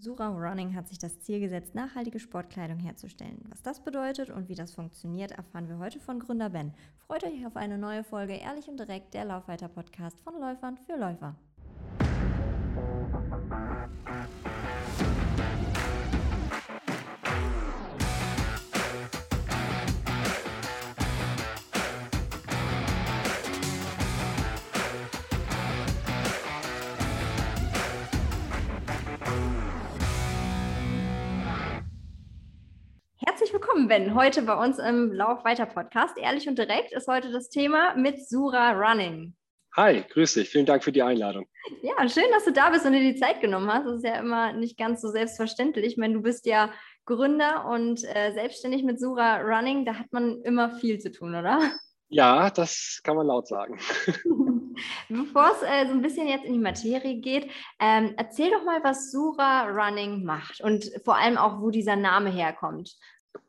Sura Running hat sich das Ziel gesetzt, nachhaltige Sportkleidung herzustellen. Was das bedeutet und wie das funktioniert, erfahren wir heute von Gründer Ben. Freut euch auf eine neue Folge Ehrlich und Direkt, der Laufweiter-Podcast von Läufern für Läufer. Ben. Heute bei uns im Lauf weiter Podcast. Ehrlich und direkt ist heute das Thema mit Sura Running. Hi, grüß dich. Vielen Dank für die Einladung. Ja, schön, dass du da bist und dir die Zeit genommen hast. Das ist ja immer nicht ganz so selbstverständlich. Ich meine, du bist ja Gründer und äh, selbstständig mit Sura Running. Da hat man immer viel zu tun, oder? Ja, das kann man laut sagen. Bevor es äh, so ein bisschen jetzt in die Materie geht, ähm, erzähl doch mal, was Sura Running macht und vor allem auch, wo dieser Name herkommt.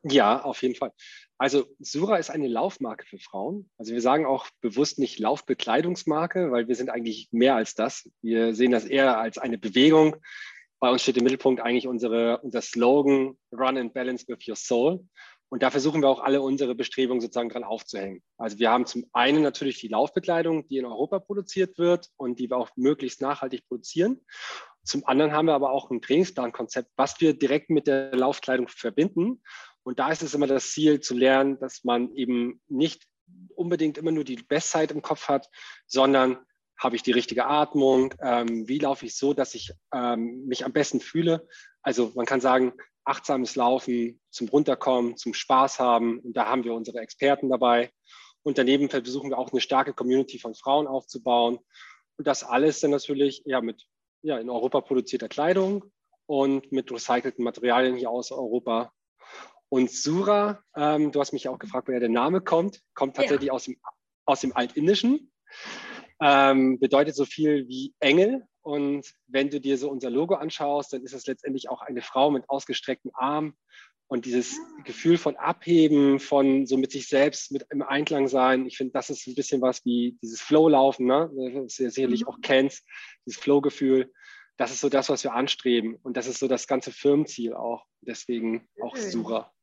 Ja, auf jeden Fall. Also Sura ist eine Laufmarke für Frauen. Also wir sagen auch bewusst nicht Laufbekleidungsmarke, weil wir sind eigentlich mehr als das. Wir sehen das eher als eine Bewegung. Bei uns steht im Mittelpunkt eigentlich unsere, unser Slogan Run and Balance with Your Soul. Und da versuchen wir auch alle unsere Bestrebungen sozusagen dran aufzuhängen. Also wir haben zum einen natürlich die Laufbekleidung, die in Europa produziert wird und die wir auch möglichst nachhaltig produzieren. Zum anderen haben wir aber auch ein Trainingsplankonzept, was wir direkt mit der Laufkleidung verbinden. Und da ist es immer das Ziel zu lernen, dass man eben nicht unbedingt immer nur die Bestzeit im Kopf hat, sondern habe ich die richtige Atmung, ähm, wie laufe ich so, dass ich ähm, mich am besten fühle. Also man kann sagen, achtsames Laufen zum Runterkommen, zum Spaß haben. Und da haben wir unsere Experten dabei. Und daneben versuchen wir auch eine starke Community von Frauen aufzubauen. Und das alles dann natürlich ja, mit ja, in Europa produzierter Kleidung und mit recycelten Materialien hier aus Europa. Und Sura, ähm, du hast mich auch gefragt, woher der Name kommt, kommt tatsächlich ja. aus, dem, aus dem Altindischen. Ähm, bedeutet so viel wie Engel. Und wenn du dir so unser Logo anschaust, dann ist es letztendlich auch eine Frau mit ausgestreckten Armen. Und dieses ah. Gefühl von Abheben, von so mit sich selbst, mit im Einklang sein, ich finde, das ist ein bisschen was wie dieses Flow-Laufen, ne? das du sicherlich mhm. auch kennst, dieses Flow-Gefühl. Das ist so das, was wir anstreben. Und das ist so das ganze Firmenziel auch. Deswegen auch Sura.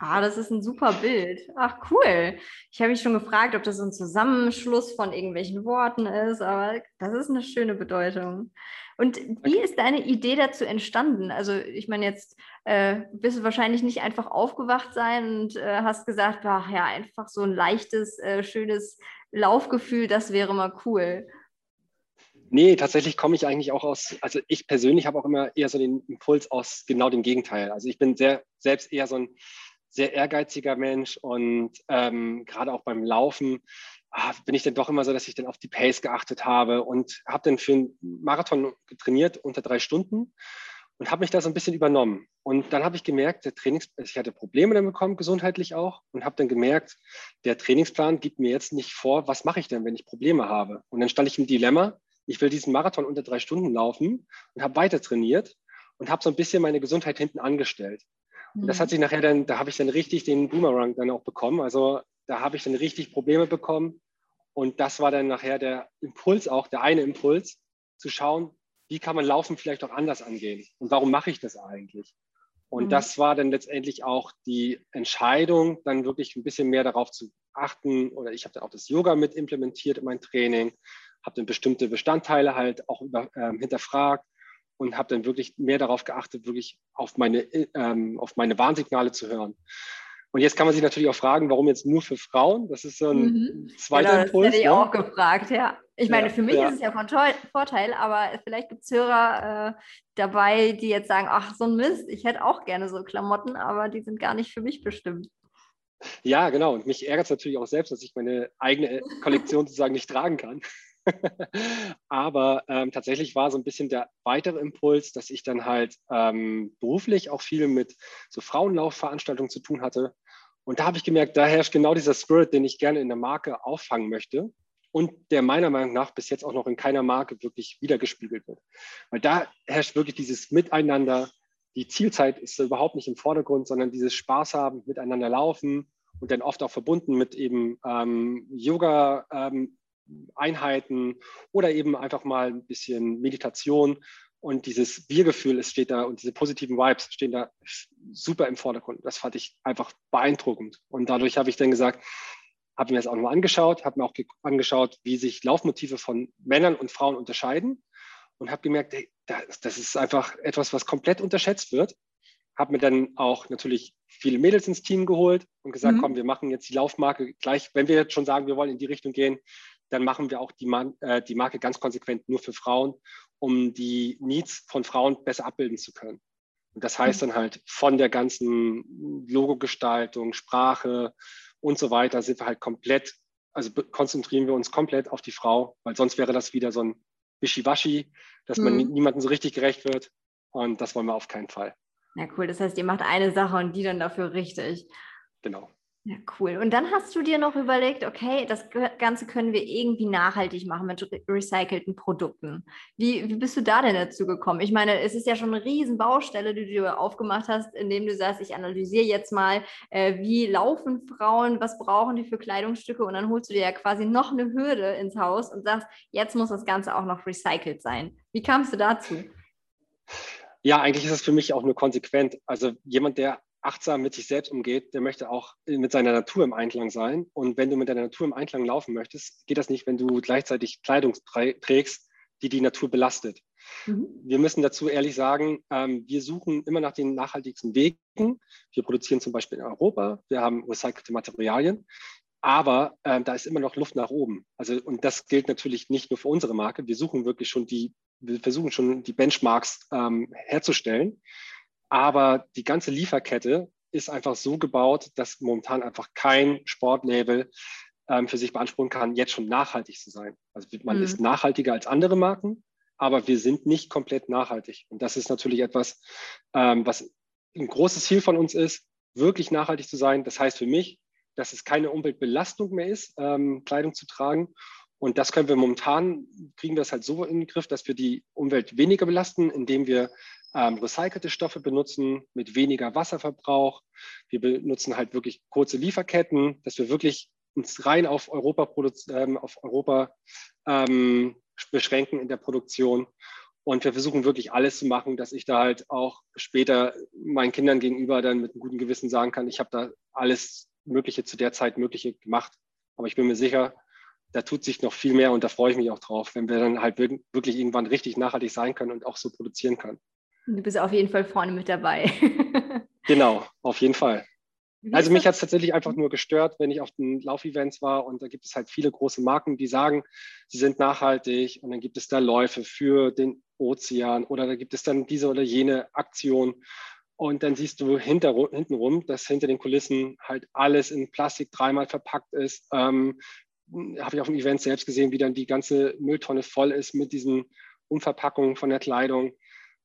Ah, das ist ein super Bild. Ach, cool. Ich habe mich schon gefragt, ob das so ein Zusammenschluss von irgendwelchen Worten ist, aber das ist eine schöne Bedeutung. Und wie ist deine Idee dazu entstanden? Also, ich meine, jetzt äh, bist du wahrscheinlich nicht einfach aufgewacht sein und äh, hast gesagt, ach ja, einfach so ein leichtes, äh, schönes Laufgefühl, das wäre mal cool. Nee, tatsächlich komme ich eigentlich auch aus, also ich persönlich habe auch immer eher so den Impuls aus genau dem Gegenteil. Also ich bin sehr selbst eher so ein sehr ehrgeiziger Mensch und ähm, gerade auch beim Laufen ah, bin ich dann doch immer so, dass ich dann auf die Pace geachtet habe und habe dann für einen Marathon trainiert unter drei Stunden und habe mich da so ein bisschen übernommen. Und dann habe ich gemerkt, der Trainings, ich hatte Probleme damit bekommen, gesundheitlich auch, und habe dann gemerkt, der Trainingsplan gibt mir jetzt nicht vor, was mache ich denn, wenn ich Probleme habe. Und dann stand ich im Dilemma, ich will diesen Marathon unter drei Stunden laufen und habe weiter trainiert und habe so ein bisschen meine Gesundheit hinten angestellt. Und das hat mhm. sich nachher dann, da habe ich dann richtig den Boomerang dann auch bekommen. Also da habe ich dann richtig Probleme bekommen. Und das war dann nachher der Impuls auch, der eine Impuls, zu schauen, wie kann man Laufen vielleicht auch anders angehen und warum mache ich das eigentlich? Und mhm. das war dann letztendlich auch die Entscheidung, dann wirklich ein bisschen mehr darauf zu achten. Oder ich habe dann auch das Yoga mit implementiert in mein Training, habe dann bestimmte Bestandteile halt auch über, äh, hinterfragt und habe dann wirklich mehr darauf geachtet, wirklich auf meine, ähm, auf meine Warnsignale zu hören. Und jetzt kann man sich natürlich auch fragen, warum jetzt nur für Frauen? Das ist so ein mhm. zweiter genau, Impuls. Das hätte ich ne? auch gefragt, ja. Ich meine, ja, für mich ja. ist es ja von Vorteil, aber vielleicht gibt es Hörer äh, dabei, die jetzt sagen, ach, so ein Mist, ich hätte auch gerne so Klamotten, aber die sind gar nicht für mich bestimmt. Ja, genau. Und mich ärgert es natürlich auch selbst, dass ich meine eigene Kollektion sozusagen nicht tragen kann. Aber ähm, tatsächlich war so ein bisschen der weitere Impuls, dass ich dann halt ähm, beruflich auch viel mit so Frauenlaufveranstaltungen zu tun hatte. Und da habe ich gemerkt, da herrscht genau dieser Spirit, den ich gerne in der Marke auffangen möchte und der meiner Meinung nach bis jetzt auch noch in keiner Marke wirklich wiedergespiegelt wird. Weil da herrscht wirklich dieses Miteinander. Die Zielzeit ist überhaupt nicht im Vordergrund, sondern dieses Spaß haben, miteinander laufen und dann oft auch verbunden mit eben ähm, Yoga, ähm, Einheiten oder eben einfach mal ein bisschen Meditation, Und dieses Wir-Gefühl steht da und diese positiven Vibes stehen da super im Vordergrund. Das fand ich einfach beeindruckend. Und dadurch habe ich dann gesagt, habe mir das auch nochmal angeschaut, habe mir auch angeschaut, wie sich Laufmotive von Männern und Frauen unterscheiden und habe gemerkt, ey, das ist einfach etwas, was komplett unterschätzt wird. Habe mir dann auch natürlich viele Mädels ins Team geholt und gesagt, mhm. komm, wir machen jetzt die Laufmarke gleich, wenn wir jetzt schon sagen, wir wollen in die Richtung gehen, dann machen wir auch die, Man äh, die Marke ganz konsequent nur für Frauen, um die Needs von Frauen besser abbilden zu können. Und das heißt mhm. dann halt von der ganzen Logogestaltung, Sprache und so weiter sind wir halt komplett, also konzentrieren wir uns komplett auf die Frau, weil sonst wäre das wieder so ein Wischiwaschi, dass man mhm. niemandem so richtig gerecht wird. Und das wollen wir auf keinen Fall. Ja, cool. Das heißt, ihr macht eine Sache und die dann dafür richtig. Genau. Ja, cool. Und dann hast du dir noch überlegt, okay, das Ganze können wir irgendwie nachhaltig machen mit recycelten Produkten. Wie, wie bist du da denn dazu gekommen? Ich meine, es ist ja schon eine riesen Baustelle, die du aufgemacht hast, indem du sagst, ich analysiere jetzt mal, äh, wie laufen Frauen, was brauchen die für Kleidungsstücke und dann holst du dir ja quasi noch eine Hürde ins Haus und sagst, jetzt muss das Ganze auch noch recycelt sein. Wie kamst du dazu? Ja, eigentlich ist es für mich auch nur konsequent. Also jemand, der achtsam mit sich selbst umgeht, der möchte auch mit seiner Natur im Einklang sein. Und wenn du mit deiner Natur im Einklang laufen möchtest, geht das nicht, wenn du gleichzeitig Kleidung trägst, die die Natur belastet. Mhm. Wir müssen dazu ehrlich sagen, ähm, wir suchen immer nach den nachhaltigsten Wegen. Wir produzieren zum Beispiel in Europa, wir haben recycelte Materialien, aber äh, da ist immer noch Luft nach oben. Also, und das gilt natürlich nicht nur für unsere Marke. Wir suchen wirklich schon die, wir versuchen schon die Benchmarks ähm, herzustellen. Aber die ganze Lieferkette ist einfach so gebaut, dass momentan einfach kein Sportlabel ähm, für sich beanspruchen kann, jetzt schon nachhaltig zu sein. Also man mhm. ist nachhaltiger als andere Marken, aber wir sind nicht komplett nachhaltig. Und das ist natürlich etwas, ähm, was ein großes Ziel von uns ist, wirklich nachhaltig zu sein. Das heißt für mich, dass es keine Umweltbelastung mehr ist, ähm, Kleidung zu tragen. Und das können wir momentan, kriegen wir es halt so in den Griff, dass wir die Umwelt weniger belasten, indem wir ähm, recycelte Stoffe benutzen mit weniger Wasserverbrauch. Wir benutzen halt wirklich kurze Lieferketten, dass wir wirklich uns rein auf Europa, ähm, auf Europa ähm, beschränken in der Produktion. Und wir versuchen wirklich alles zu machen, dass ich da halt auch später meinen Kindern gegenüber dann mit einem guten Gewissen sagen kann, ich habe da alles Mögliche zu der Zeit Mögliche gemacht. Aber ich bin mir sicher, da tut sich noch viel mehr und da freue ich mich auch drauf, wenn wir dann halt wirklich irgendwann richtig nachhaltig sein können und auch so produzieren können. Du bist auf jeden Fall vorne mit dabei. genau, auf jeden Fall. Also mich hat es tatsächlich einfach nur gestört, wenn ich auf den Laufevents war und da gibt es halt viele große Marken, die sagen, sie sind nachhaltig und dann gibt es da Läufe für den Ozean oder da gibt es dann diese oder jene Aktion und dann siehst du hinter, hintenrum, dass hinter den Kulissen halt alles in Plastik dreimal verpackt ist. Ähm, Habe ich auf dem Event selbst gesehen, wie dann die ganze Mülltonne voll ist mit diesen Umverpackungen von der Kleidung.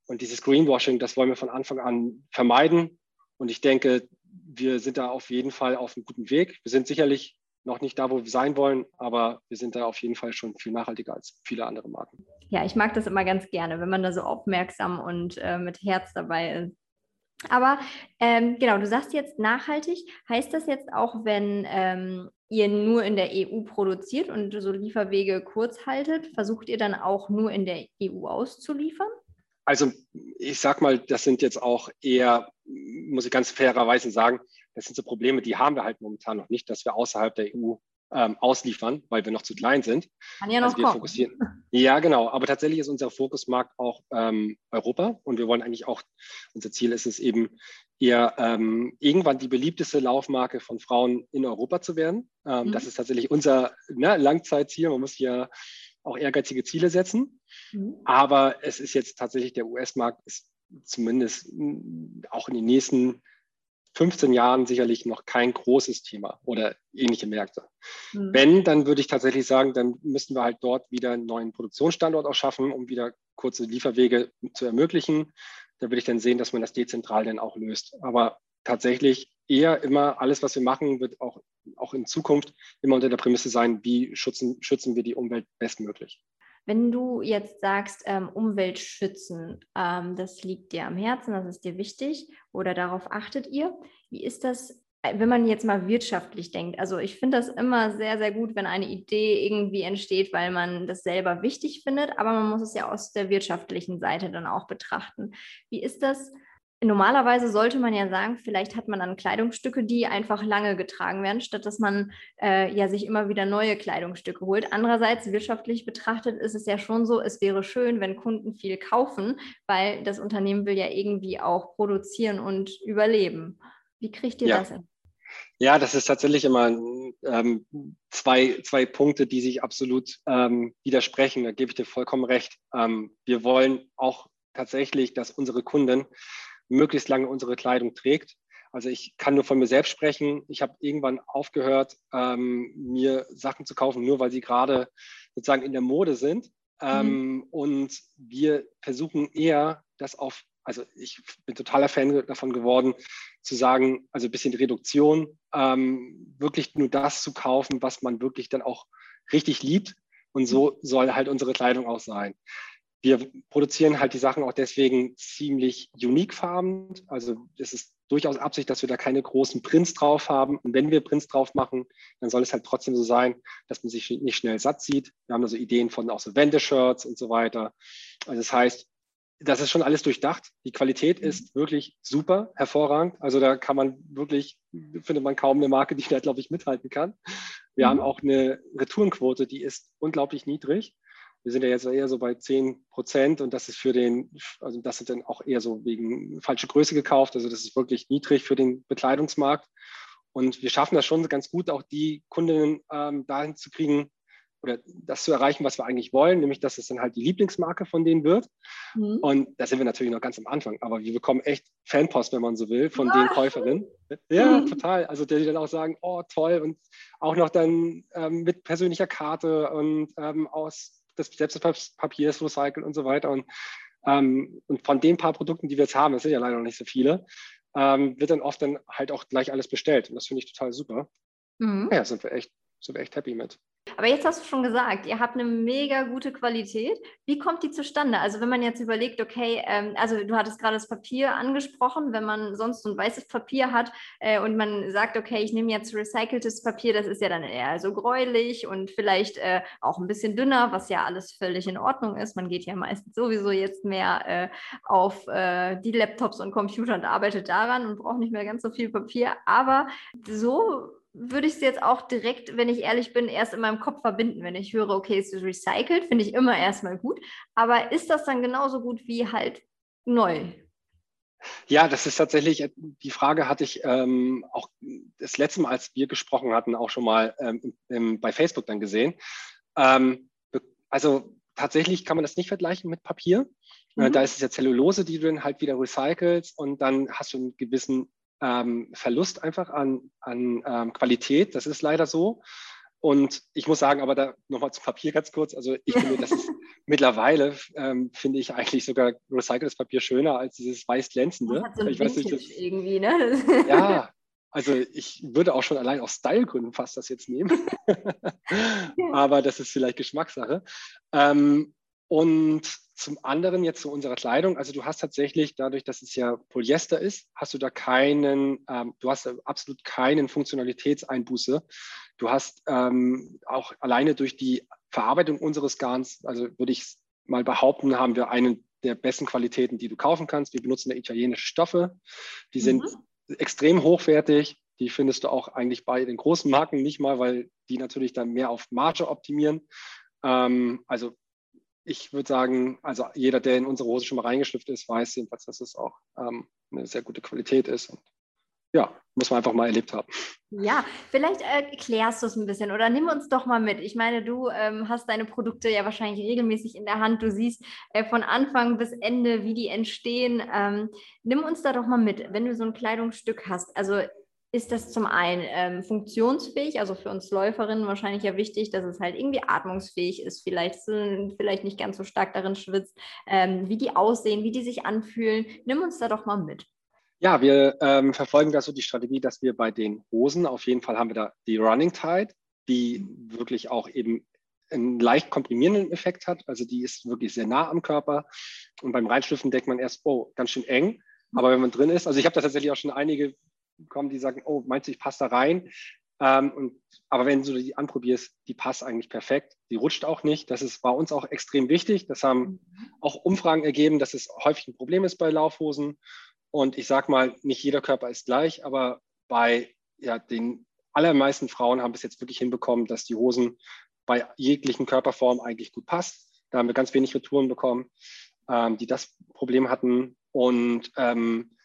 Und dieses Greenwashing, das wollen wir von Anfang an vermeiden. Und ich denke, wir sind da auf jeden Fall auf einem guten Weg. Wir sind sicherlich noch nicht da, wo wir sein wollen, aber wir sind da auf jeden Fall schon viel nachhaltiger als viele andere Marken. Ja, ich mag das immer ganz gerne, wenn man da so aufmerksam und äh, mit Herz dabei ist. Aber ähm, genau, du sagst jetzt nachhaltig. Heißt das jetzt auch, wenn ähm, ihr nur in der EU produziert und so Lieferwege kurz haltet, versucht ihr dann auch nur in der EU auszuliefern? Also ich sag mal, das sind jetzt auch eher, muss ich ganz fairerweise sagen, das sind so Probleme, die haben wir halt momentan noch nicht, dass wir außerhalb der EU ähm, ausliefern, weil wir noch zu klein sind. Kann ja noch also wir kommen. fokussieren. Ja, genau. Aber tatsächlich ist unser Fokusmarkt auch ähm, Europa und wir wollen eigentlich auch, unser Ziel ist es eben eher ähm, irgendwann die beliebteste Laufmarke von Frauen in Europa zu werden. Ähm, mhm. Das ist tatsächlich unser ne, Langzeitziel. Man muss ja auch ehrgeizige Ziele setzen. Mhm. Aber es ist jetzt tatsächlich, der US-Markt ist zumindest auch in den nächsten 15 Jahren sicherlich noch kein großes Thema oder ähnliche Märkte. Mhm. Wenn, dann würde ich tatsächlich sagen, dann müssten wir halt dort wieder einen neuen Produktionsstandort auch schaffen, um wieder kurze Lieferwege zu ermöglichen. Da würde ich dann sehen, dass man das dezentral dann auch löst. Aber tatsächlich eher immer alles, was wir machen, wird auch, auch in Zukunft immer unter der Prämisse sein, wie schützen, schützen wir die Umwelt bestmöglich. Wenn du jetzt sagst, ähm, Umwelt schützen, ähm, das liegt dir am Herzen, das ist dir wichtig oder darauf achtet ihr. Wie ist das äh, wenn man jetzt mal wirtschaftlich denkt, also ich finde das immer sehr, sehr gut, wenn eine Idee irgendwie entsteht, weil man das selber wichtig findet, aber man muss es ja aus der wirtschaftlichen Seite dann auch betrachten. Wie ist das? Normalerweise sollte man ja sagen, vielleicht hat man dann Kleidungsstücke, die einfach lange getragen werden, statt dass man äh, ja sich immer wieder neue Kleidungsstücke holt. Andererseits wirtschaftlich betrachtet ist es ja schon so, es wäre schön, wenn Kunden viel kaufen, weil das Unternehmen will ja irgendwie auch produzieren und überleben. Wie kriegt ihr ja. das hin? Ja, das ist tatsächlich immer ähm, zwei, zwei Punkte, die sich absolut ähm, widersprechen. Da gebe ich dir vollkommen recht. Ähm, wir wollen auch tatsächlich, dass unsere Kunden möglichst lange unsere Kleidung trägt. Also ich kann nur von mir selbst sprechen. Ich habe irgendwann aufgehört, ähm, mir Sachen zu kaufen, nur weil sie gerade sozusagen in der Mode sind. Ähm, mhm. Und wir versuchen eher, das auf also ich bin totaler Fan davon geworden, zu sagen, also ein bisschen Reduktion, ähm, wirklich nur das zu kaufen, was man wirklich dann auch richtig liebt. Und so soll halt unsere Kleidung auch sein. Wir produzieren halt die Sachen auch deswegen ziemlich unique farben. Also es ist durchaus Absicht, dass wir da keine großen Prints drauf haben. Und wenn wir Prints drauf machen, dann soll es halt trotzdem so sein, dass man sich nicht schnell satt sieht. Wir haben also Ideen von auch so Wendeshirts und so weiter. Also das heißt, das ist schon alles durchdacht. Die Qualität mhm. ist wirklich super, hervorragend. Also da kann man wirklich, findet man kaum eine Marke, die da, glaube ich, mithalten kann. Wir mhm. haben auch eine Retourenquote, die ist unglaublich niedrig. Wir sind ja jetzt eher so bei 10 Prozent und das ist für den, also das sind dann auch eher so wegen falsche Größe gekauft. Also das ist wirklich niedrig für den Bekleidungsmarkt. Und wir schaffen das schon ganz gut, auch die Kundinnen ähm, dahin zu kriegen, oder das zu erreichen, was wir eigentlich wollen, nämlich dass es dann halt die Lieblingsmarke von denen wird. Mhm. Und da sind wir natürlich noch ganz am Anfang, aber wir bekommen echt Fanpost, wenn man so will, von ah. den Käuferinnen. Ja, mhm. total. Also die dann auch sagen, oh toll und auch noch dann ähm, mit persönlicher Karte und ähm, aus des, selbst des Papiers recycelt und so weiter. Und, ähm, und von den paar Produkten, die wir jetzt haben, das sind ja leider noch nicht so viele, ähm, wird dann oft dann halt auch gleich alles bestellt. Und das finde ich total super. Mhm. Ja, sind wir echt, sind wir echt happy mit. Aber jetzt hast du schon gesagt, ihr habt eine mega gute Qualität. Wie kommt die zustande? Also wenn man jetzt überlegt, okay, ähm, also du hattest gerade das Papier angesprochen, wenn man sonst so ein weißes Papier hat äh, und man sagt, okay, ich nehme jetzt recyceltes Papier, das ist ja dann eher so gräulich und vielleicht äh, auch ein bisschen dünner, was ja alles völlig in Ordnung ist. Man geht ja meistens sowieso jetzt mehr äh, auf äh, die Laptops und Computer und arbeitet daran und braucht nicht mehr ganz so viel Papier. Aber so würde ich es jetzt auch direkt, wenn ich ehrlich bin, erst in meinem Kopf verbinden. Wenn ich höre, okay, es ist recycelt, finde ich immer erstmal gut. Aber ist das dann genauso gut wie halt neu? Ja, das ist tatsächlich, äh, die Frage hatte ich ähm, auch das letzte Mal, als wir gesprochen hatten, auch schon mal ähm, im, bei Facebook dann gesehen. Ähm, also tatsächlich kann man das nicht vergleichen mit Papier. Äh, mhm. Da ist es ja Zellulose, die du dann halt wieder recycelst und dann hast du einen gewissen ähm, Verlust einfach an, an ähm, Qualität. Das ist leider so. Und ich muss sagen, aber da nochmal zum Papier ganz kurz. Also ich finde, das ist mittlerweile, ähm, finde ich eigentlich sogar recyceltes Papier schöner als dieses weiß glänzende. Das hat so ich weiß nicht, das, irgendwie, ne? Ja, also ich würde auch schon allein aus Stylegründen fast das jetzt nehmen. aber das ist vielleicht Geschmackssache. Ähm, und zum anderen jetzt zu unserer Kleidung. Also du hast tatsächlich, dadurch, dass es ja Polyester ist, hast du da keinen, ähm, du hast absolut keinen Funktionalitätseinbuße. Du hast ähm, auch alleine durch die Verarbeitung unseres Garns, also würde ich mal behaupten, haben wir einen der besten Qualitäten, die du kaufen kannst. Wir benutzen da italienische Stoffe. Die sind mhm. extrem hochwertig. Die findest du auch eigentlich bei den großen Marken nicht mal, weil die natürlich dann mehr auf Marge optimieren. Ähm, also ich würde sagen, also jeder, der in unsere Hose schon mal reingeschlüpft ist, weiß jedenfalls, dass es auch ähm, eine sehr gute Qualität ist. Und ja, muss man einfach mal erlebt haben. Ja, vielleicht äh, erklärst du es ein bisschen oder nimm uns doch mal mit. Ich meine, du ähm, hast deine Produkte ja wahrscheinlich regelmäßig in der Hand. Du siehst äh, von Anfang bis Ende, wie die entstehen. Ähm, nimm uns da doch mal mit, wenn du so ein Kleidungsstück hast. Also ist das zum einen ähm, funktionsfähig, also für uns Läuferinnen wahrscheinlich ja wichtig, dass es halt irgendwie atmungsfähig ist, vielleicht, vielleicht nicht ganz so stark darin schwitzt, ähm, wie die aussehen, wie die sich anfühlen. Nimm uns da doch mal mit. Ja, wir ähm, verfolgen da so die Strategie, dass wir bei den Hosen, auf jeden Fall haben wir da die Running Tide, die wirklich auch eben einen leicht komprimierenden Effekt hat. Also die ist wirklich sehr nah am Körper. Und beim Reinschlüpfen denkt man erst, oh, ganz schön eng. Aber wenn man drin ist, also ich habe da tatsächlich auch schon einige kommen, die sagen, oh, meinst du, ich passe da rein? Ähm, und, aber wenn du die anprobierst, die passt eigentlich perfekt. Die rutscht auch nicht. Das ist bei uns auch extrem wichtig. Das haben mhm. auch Umfragen ergeben, dass es häufig ein Problem ist bei Laufhosen. Und ich sage mal, nicht jeder Körper ist gleich, aber bei ja, den allermeisten Frauen haben bis jetzt wirklich hinbekommen, dass die Hosen bei jeglichen Körperformen eigentlich gut passt. Da haben wir ganz wenig Retouren bekommen, ähm, die das Problem hatten. Und ähm,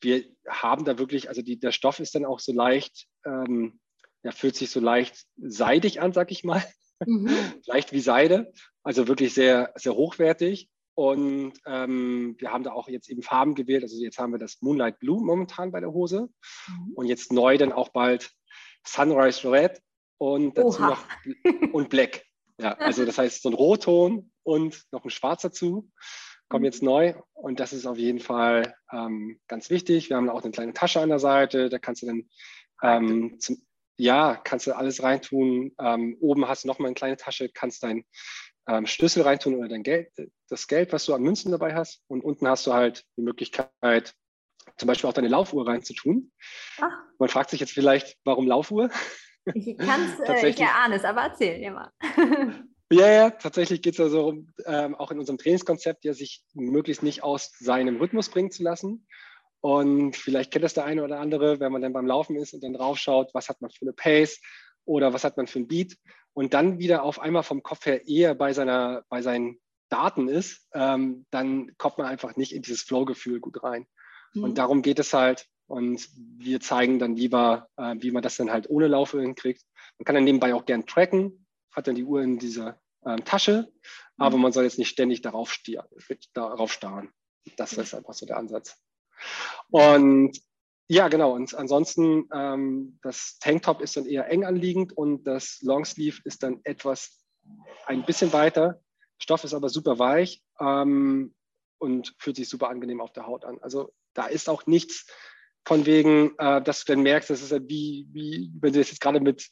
wir haben da wirklich, also die, der Stoff ist dann auch so leicht, ähm, ja, fühlt sich so leicht seidig an, sag ich mal. Mhm. leicht wie Seide, also wirklich sehr, sehr hochwertig. Und ähm, wir haben da auch jetzt eben Farben gewählt. Also jetzt haben wir das Moonlight Blue momentan bei der Hose. Mhm. Und jetzt neu dann auch bald Sunrise Red und dazu Oha. noch und Black. Ja, also das heißt so ein Rotton und noch ein Schwarz dazu kommen jetzt neu und das ist auf jeden Fall ähm, ganz wichtig. Wir haben auch eine kleine Tasche an der Seite, da kannst du dann ähm, zum, ja, kannst du alles reintun. Ähm, oben hast du nochmal eine kleine Tasche, kannst deinen ähm, Schlüssel reintun oder dein Geld, das Geld, was du an Münzen dabei hast. Und unten hast du halt die Möglichkeit, zum Beispiel auch deine Laufuhr reinzutun. Ach. Man fragt sich jetzt vielleicht, warum Laufuhr? Ich kann es, äh, ich erahne es, aber erzähl dir mal. Ja, ja, tatsächlich geht es also ähm, auch in unserem Trainingskonzept ja, sich möglichst nicht aus seinem Rhythmus bringen zu lassen. Und vielleicht kennt das der eine oder andere, wenn man dann beim Laufen ist und dann draufschaut, was hat man für eine Pace oder was hat man für ein Beat und dann wieder auf einmal vom Kopf her eher bei, seiner, bei seinen Daten ist, ähm, dann kommt man einfach nicht in dieses Flow-Gefühl gut rein. Mhm. Und darum geht es halt. Und wir zeigen dann lieber, äh, wie man das dann halt ohne Laufe hinkriegt. Man kann dann nebenbei auch gern tracken, hat dann die Uhr in dieser ähm, Tasche, aber mhm. man soll jetzt nicht ständig darauf, stier, darauf starren. Das ist einfach so der Ansatz. Und ja, genau. Und ansonsten, ähm, das Tanktop ist dann eher eng anliegend und das Longsleeve ist dann etwas ein bisschen weiter. Stoff ist aber super weich ähm, und fühlt sich super angenehm auf der Haut an. Also da ist auch nichts von wegen, äh, dass du dann merkst, das ist ja wie, wie wenn du das jetzt gerade mit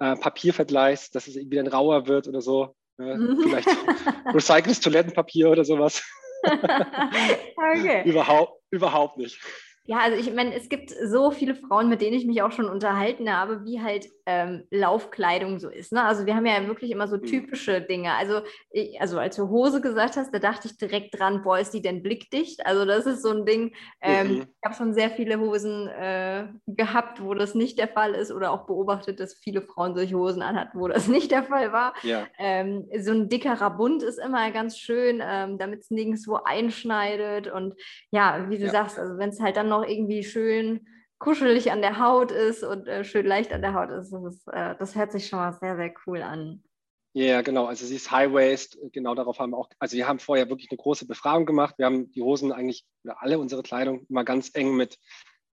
äh, Papier vergleichst, dass es irgendwie dann rauer wird oder so. Äh, vielleicht recyceltes Toilettenpapier oder sowas. okay. überhaupt, überhaupt nicht. Ja, also ich meine, es gibt so viele Frauen, mit denen ich mich auch schon unterhalten habe, wie halt ähm, Laufkleidung so ist. Ne? Also wir haben ja wirklich immer so mhm. typische Dinge. Also, ich, also als du Hose gesagt hast, da dachte ich direkt dran, boah, ist die denn blickdicht? Also das ist so ein Ding. Ähm, mhm. Ich habe schon sehr viele Hosen äh, gehabt, wo das nicht der Fall ist oder auch beobachtet, dass viele Frauen solche Hosen anhatten, wo das nicht der Fall war. Ja. Ähm, so ein dickerer Bund ist immer ganz schön, ähm, damit es nirgendwo einschneidet. Und ja, wie du ja. sagst, also wenn es halt dann noch irgendwie schön kuschelig an der Haut ist und äh, schön leicht an der Haut ist. Das, ist äh, das, hört sich schon mal sehr, sehr cool an. Ja, yeah, genau. Also sie ist High Waist. Genau darauf haben wir auch, also wir haben vorher wirklich eine große Befragung gemacht. Wir haben die Hosen eigentlich, oder alle unsere Kleidung immer ganz eng mit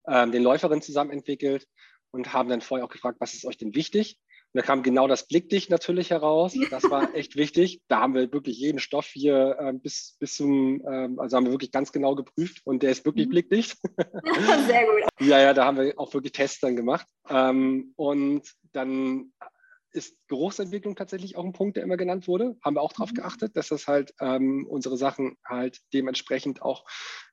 ähm, den Läuferinnen zusammen entwickelt und haben dann vorher auch gefragt, was ist euch denn wichtig? Und da kam genau das Blickdicht natürlich heraus. Das war echt wichtig. Da haben wir wirklich jeden Stoff hier äh, bis, bis zum, ähm, also haben wir wirklich ganz genau geprüft und der ist wirklich mhm. blickdicht. Sehr gut. ja, ja, da haben wir auch wirklich Tests dann gemacht. Ähm, und dann ist Geruchsentwicklung tatsächlich auch ein Punkt, der immer genannt wurde. Haben wir auch darauf mhm. geachtet, dass das halt ähm, unsere Sachen halt dementsprechend auch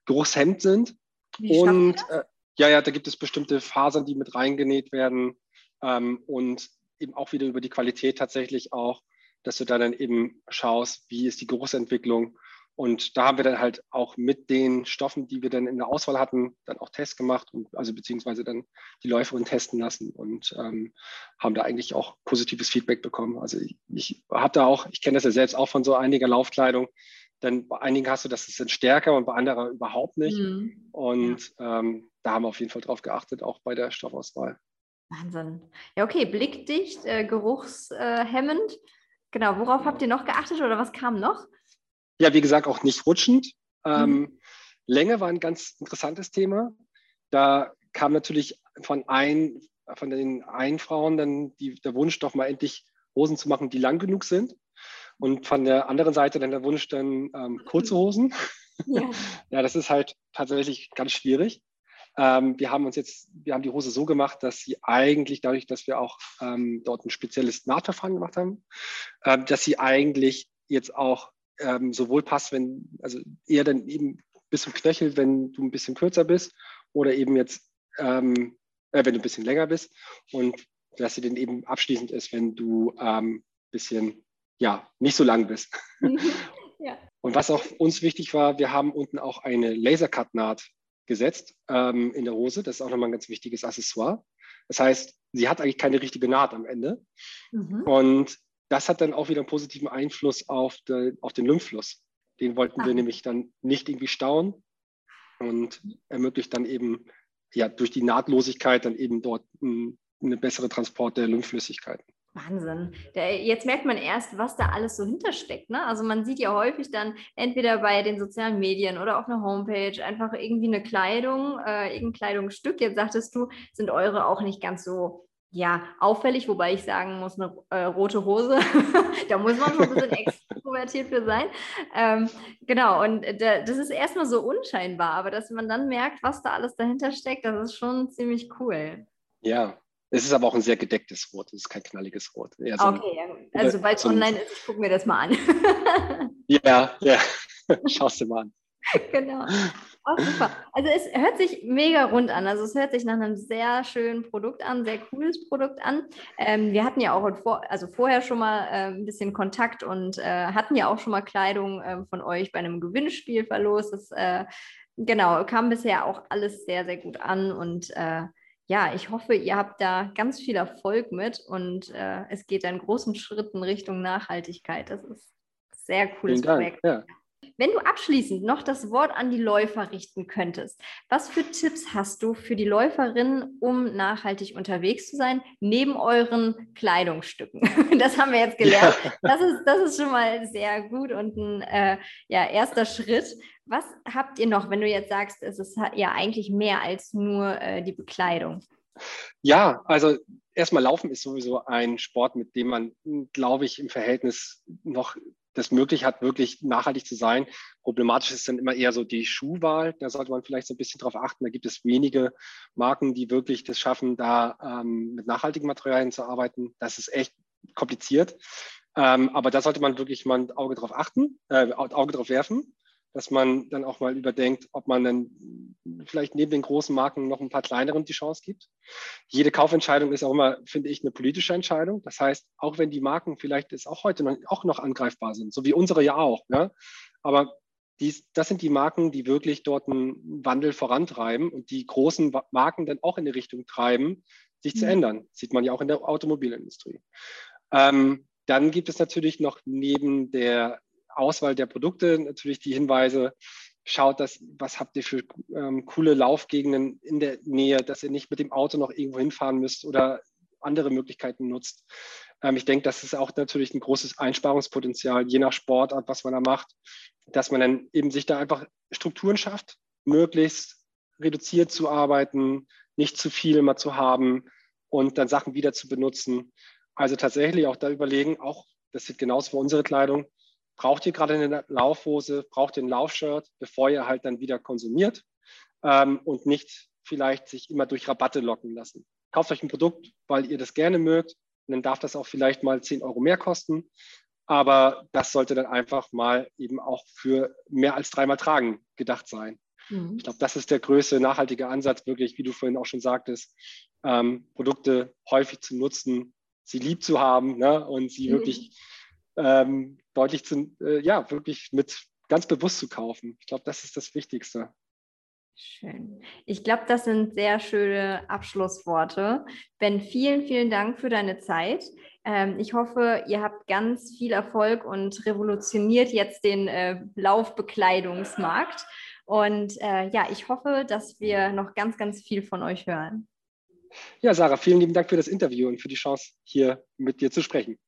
geruchshemmend sind. Wie und äh, ja, ja, da gibt es bestimmte Fasern, die mit reingenäht werden. Ähm, und eben auch wieder über die Qualität tatsächlich auch, dass du da dann eben schaust, wie ist die Geruchsentwicklung. Und da haben wir dann halt auch mit den Stoffen, die wir dann in der Auswahl hatten, dann auch Tests gemacht und also beziehungsweise dann die Läuferin testen lassen und ähm, haben da eigentlich auch positives Feedback bekommen. Also ich, ich habe da auch, ich kenne das ja selbst auch von so einiger Laufkleidung, denn bei einigen hast du das ist stärker und bei anderen überhaupt nicht. Mhm. Und ja. ähm, da haben wir auf jeden Fall drauf geachtet, auch bei der Stoffauswahl. Wahnsinn. Ja, okay, blickdicht, äh, geruchshemmend. Genau, worauf habt ihr noch geachtet oder was kam noch? Ja, wie gesagt, auch nicht rutschend. Ähm, mhm. Länge war ein ganz interessantes Thema. Da kam natürlich von, ein, von den einen Frauen dann die, der Wunsch, doch mal endlich Hosen zu machen, die lang genug sind. Und von der anderen Seite dann der Wunsch, dann ähm, kurze Hosen. Ja. ja, das ist halt tatsächlich ganz schwierig. Ähm, wir haben uns jetzt, wir haben die Hose so gemacht, dass sie eigentlich dadurch, dass wir auch ähm, dort ein spezielles Nahtverfahren gemacht haben, äh, dass sie eigentlich jetzt auch ähm, sowohl passt, wenn, also eher dann eben bis zum Knöchel, wenn du ein bisschen kürzer bist, oder eben jetzt ähm, äh, wenn du ein bisschen länger bist und dass sie dann eben abschließend ist, wenn du ein ähm, bisschen, ja, nicht so lang bist. ja. Und was auch uns wichtig war, wir haben unten auch eine Lasercut-Naht gesetzt ähm, in der Hose. Das ist auch nochmal ein ganz wichtiges Accessoire. Das heißt, sie hat eigentlich keine richtige Naht am Ende. Mhm. Und das hat dann auch wieder einen positiven Einfluss auf, de, auf den Lymphfluss. Den wollten ah. wir nämlich dann nicht irgendwie stauen und ermöglicht dann eben ja durch die Nahtlosigkeit dann eben dort ein, eine bessere Transport der Lymphflüssigkeiten. Wahnsinn. Der, jetzt merkt man erst, was da alles so hintersteckt. Ne? Also man sieht ja häufig dann entweder bei den sozialen Medien oder auf einer Homepage einfach irgendwie eine Kleidung, äh, irgendein Kleidungsstück. Jetzt sagtest du, sind eure auch nicht ganz so ja, auffällig, wobei ich sagen muss, eine äh, rote Hose, da muss man schon ein bisschen extrovertiert für sein. Ähm, genau, und äh, das ist erstmal so unscheinbar, aber dass man dann merkt, was da alles dahinter steckt, das ist schon ziemlich cool. Ja, es ist aber auch ein sehr gedecktes Rot, es ist kein knalliges Rot. So okay, also sobald es so online ist, ich gucke mir das mal an. ja, ja, schau es dir mal an. genau. Oh, super. Also es hört sich mega rund an. Also es hört sich nach einem sehr schönen Produkt an, sehr cooles Produkt an. Ähm, wir hatten ja auch vor, also vorher schon mal äh, ein bisschen Kontakt und äh, hatten ja auch schon mal Kleidung äh, von euch bei einem Gewinnspiel verlost. Das äh, genau kam bisher auch alles sehr, sehr gut an und äh, ja, ich hoffe, ihr habt da ganz viel Erfolg mit und äh, es geht in großen Schritten Richtung Nachhaltigkeit. Das ist ein sehr cooles Projekt. Ja. Wenn du abschließend noch das Wort an die Läufer richten könntest, was für Tipps hast du für die Läuferinnen, um nachhaltig unterwegs zu sein, neben euren Kleidungsstücken? Das haben wir jetzt gelernt. Ja. Das, ist, das ist schon mal sehr gut und ein äh, ja, erster Schritt. Was habt ihr noch, wenn du jetzt sagst, es ist ja eigentlich mehr als nur äh, die Bekleidung? Ja, also erstmal Laufen ist sowieso ein Sport, mit dem man, glaube ich, im Verhältnis noch das möglich hat, wirklich nachhaltig zu sein. Problematisch ist dann immer eher so die Schuhwahl. Da sollte man vielleicht so ein bisschen drauf achten. Da gibt es wenige Marken, die wirklich das schaffen, da ähm, mit nachhaltigen Materialien zu arbeiten. Das ist echt kompliziert. Ähm, aber da sollte man wirklich mal ein Auge drauf achten, äh, Auge drauf werfen dass man dann auch mal überdenkt, ob man dann vielleicht neben den großen Marken noch ein paar kleineren die Chance gibt. Jede Kaufentscheidung ist auch immer, finde ich, eine politische Entscheidung. Das heißt, auch wenn die Marken vielleicht ist auch heute noch, auch noch angreifbar sind, so wie unsere ja auch, ja, aber dies, das sind die Marken, die wirklich dort einen Wandel vorantreiben und die großen Marken dann auch in die Richtung treiben, sich mhm. zu ändern. Das sieht man ja auch in der Automobilindustrie. Ähm, dann gibt es natürlich noch neben der Auswahl der Produkte natürlich die Hinweise, schaut, dass, was habt ihr für ähm, coole Laufgegenden in der Nähe, dass ihr nicht mit dem Auto noch irgendwo hinfahren müsst oder andere Möglichkeiten nutzt. Ähm, ich denke, das ist auch natürlich ein großes Einsparungspotenzial, je nach Sportart, was man da macht, dass man dann eben sich da einfach Strukturen schafft, möglichst reduziert zu arbeiten, nicht zu viel mal zu haben und dann Sachen wieder zu benutzen. Also tatsächlich auch da überlegen, auch das sieht genauso für unsere Kleidung, braucht ihr gerade eine Laufhose, braucht ihr ein Laufshirt, bevor ihr halt dann wieder konsumiert ähm, und nicht vielleicht sich immer durch Rabatte locken lassen. Kauft euch ein Produkt, weil ihr das gerne mögt, und dann darf das auch vielleicht mal 10 Euro mehr kosten. Aber das sollte dann einfach mal eben auch für mehr als dreimal tragen gedacht sein. Mhm. Ich glaube, das ist der größte nachhaltige Ansatz, wirklich, wie du vorhin auch schon sagtest, ähm, Produkte häufig zu nutzen, sie lieb zu haben ne, und sie mhm. wirklich ähm, deutlich zu, äh, ja, wirklich mit ganz bewusst zu kaufen. Ich glaube, das ist das Wichtigste. Schön. Ich glaube, das sind sehr schöne Abschlussworte. Ben, vielen, vielen Dank für deine Zeit. Ähm, ich hoffe, ihr habt ganz viel Erfolg und revolutioniert jetzt den äh, Laufbekleidungsmarkt. Und äh, ja, ich hoffe, dass wir noch ganz, ganz viel von euch hören. Ja, Sarah, vielen lieben Dank für das Interview und für die Chance, hier mit dir zu sprechen.